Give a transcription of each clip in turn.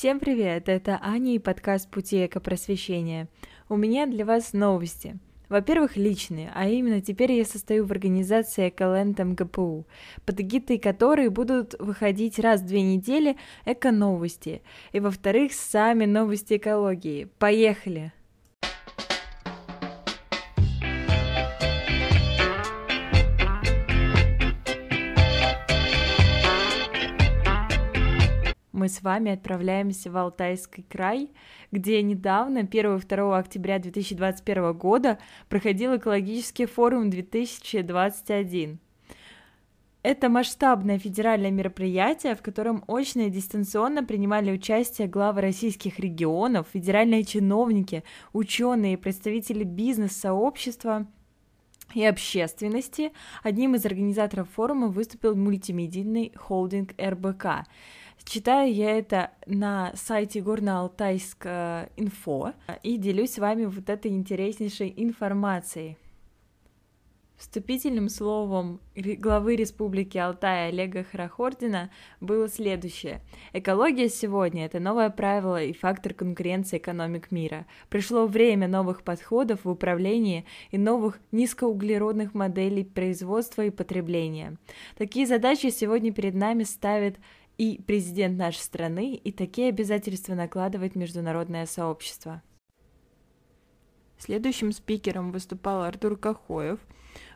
Всем привет, это Аня и подкаст «Пути экопросвещения». У меня для вас новости. Во-первых, личные, а именно теперь я состою в организации «Эколенд МГПУ», под эгидой которой будут выходить раз в две недели эко-новости. И во-вторых, сами новости экологии. Поехали! Мы с вами отправляемся в Алтайский край, где недавно, 1 и 2 октября 2021 года, проходил экологический форум 2021. Это масштабное федеральное мероприятие, в котором очно и дистанционно принимали участие главы российских регионов, федеральные чиновники, ученые, представители бизнес-сообщества и общественности. Одним из организаторов форума выступил мультимедийный холдинг РБК. Читаю я это на сайте Горно-Алтайск инфо и делюсь с вами вот этой интереснейшей информацией. Вступительным словом главы Республики Алтай Олега Харахордина было следующее. Экология сегодня – это новое правило и фактор конкуренции экономик мира. Пришло время новых подходов в управлении и новых низкоуглеродных моделей производства и потребления. Такие задачи сегодня перед нами ставит и президент нашей страны, и такие обязательства накладывает международное сообщество. Следующим спикером выступал Артур Кахоев.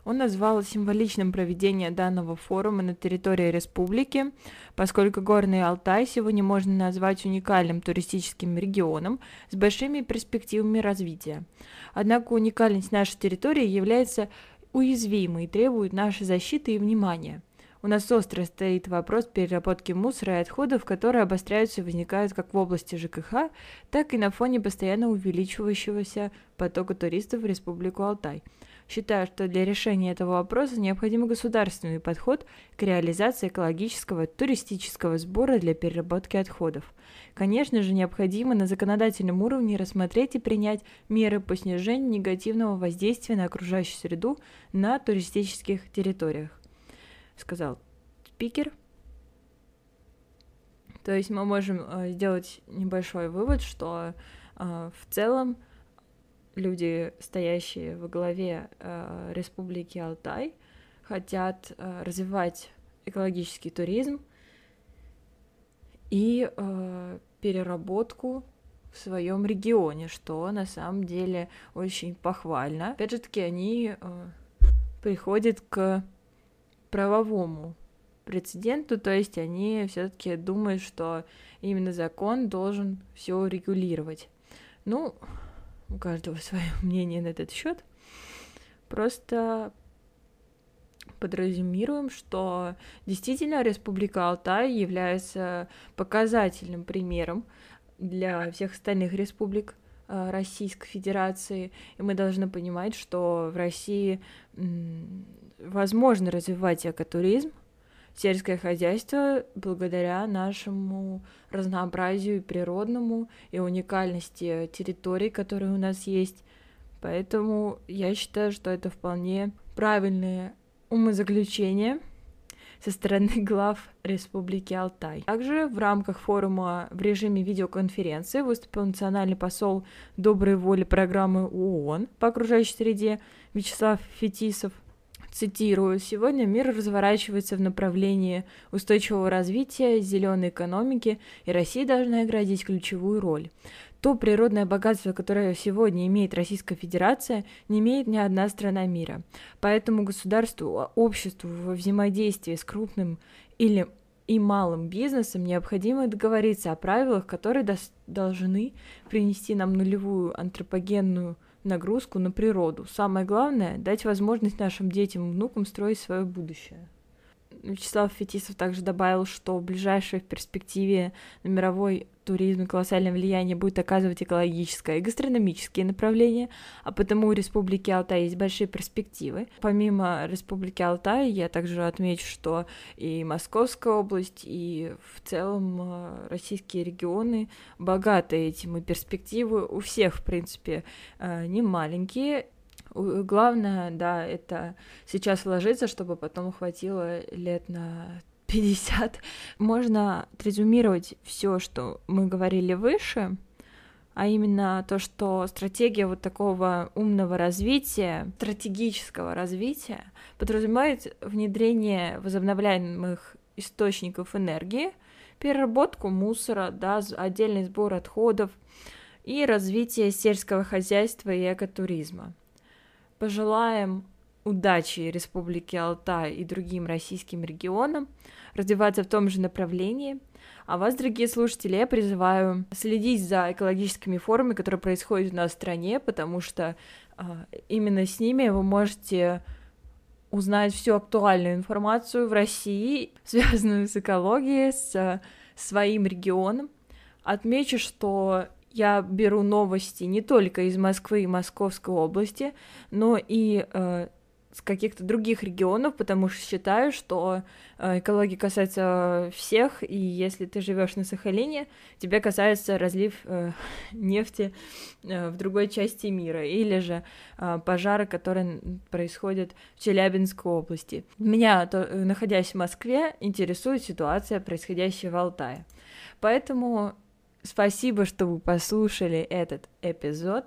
Он назвал символичным проведение данного форума на территории республики, поскольку Горный Алтай сегодня можно назвать уникальным туристическим регионом с большими перспективами развития. Однако уникальность нашей территории является уязвимой и требует нашей защиты и внимания – у нас остро стоит вопрос переработки мусора и отходов, которые обостряются и возникают как в области ЖКХ, так и на фоне постоянно увеличивающегося потока туристов в Республику Алтай. Считаю, что для решения этого вопроса необходим государственный подход к реализации экологического туристического сбора для переработки отходов. Конечно же, необходимо на законодательном уровне рассмотреть и принять меры по снижению негативного воздействия на окружающую среду на туристических территориях сказал спикер. То есть мы можем э, сделать небольшой вывод, что э, в целом люди, стоящие во главе э, Республики Алтай, хотят развивать экологический туризм и переработку в своем регионе, что на самом деле очень похвально. Опять же таки, они э, приходят к правовому прецеденту, то есть они все-таки думают, что именно закон должен все регулировать. Ну, у каждого свое мнение на этот счет. Просто подразумируем, что действительно Республика Алтай является показательным примером для всех остальных республик Российской Федерации, и мы должны понимать, что в России возможно развивать экотуризм, сельское хозяйство благодаря нашему разнообразию природному и уникальности территорий, которые у нас есть. Поэтому я считаю, что это вполне правильное умозаключение со стороны глав Республики Алтай. Также в рамках форума в режиме видеоконференции выступил национальный посол доброй воли программы ООН по окружающей среде Вячеслав Фетисов. Цитирую, сегодня мир разворачивается в направлении устойчивого развития, зеленой экономики, и Россия должна играть здесь ключевую роль. То природное богатство, которое сегодня имеет Российская Федерация, не имеет ни одна страна мира. Поэтому государству, обществу во взаимодействии с крупным или и малым бизнесом необходимо договориться о правилах, которые должны принести нам нулевую антропогенную нагрузку на природу. Самое главное — дать возможность нашим детям и внукам строить свое будущее. Вячеслав Фетисов также добавил, что в ближайшей перспективе на мировой туризм колоссальное влияние будет оказывать экологическое и гастрономические направления, а потому у Республики Алтай есть большие перспективы. Помимо Республики Алтай, я также отмечу, что и Московская область, и в целом э, российские регионы богаты этим, и перспективы у всех, в принципе, э, не маленькие, Главное, да, это сейчас вложиться, чтобы потом хватило лет на 50. Можно резюмировать все, что мы говорили выше, а именно то, что стратегия вот такого умного развития, стратегического развития подразумевает внедрение возобновляемых источников энергии, переработку мусора, да, отдельный сбор отходов и развитие сельского хозяйства и экотуризма. Пожелаем удачи Республике Алтай и другим российским регионам развиваться в том же направлении. А вас, дорогие слушатели, я призываю следить за экологическими форумами, которые происходят у нас в стране, потому что а, именно с ними вы можете узнать всю актуальную информацию в России, связанную с экологией, с своим регионом. Отмечу, что я беру новости не только из Москвы и Московской области, но и э, с каких-то других регионов, потому что считаю, что э, экология касается всех, и если ты живешь на Сахалине, тебя касается разлив э, нефти э, в другой части мира, или же э, пожары, которые происходят в Челябинской области. Меня, то, находясь в Москве, интересует ситуация, происходящая в Алтае. Поэтому спасибо, что вы послушали этот эпизод.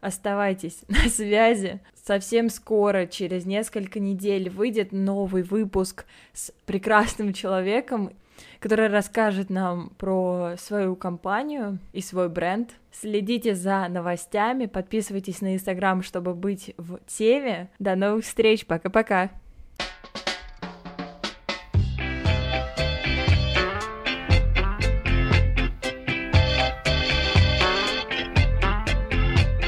Оставайтесь на связи. Совсем скоро, через несколько недель, выйдет новый выпуск с прекрасным человеком, который расскажет нам про свою компанию и свой бренд. Следите за новостями, подписывайтесь на Инстаграм, чтобы быть в теме. До новых встреч, пока-пока!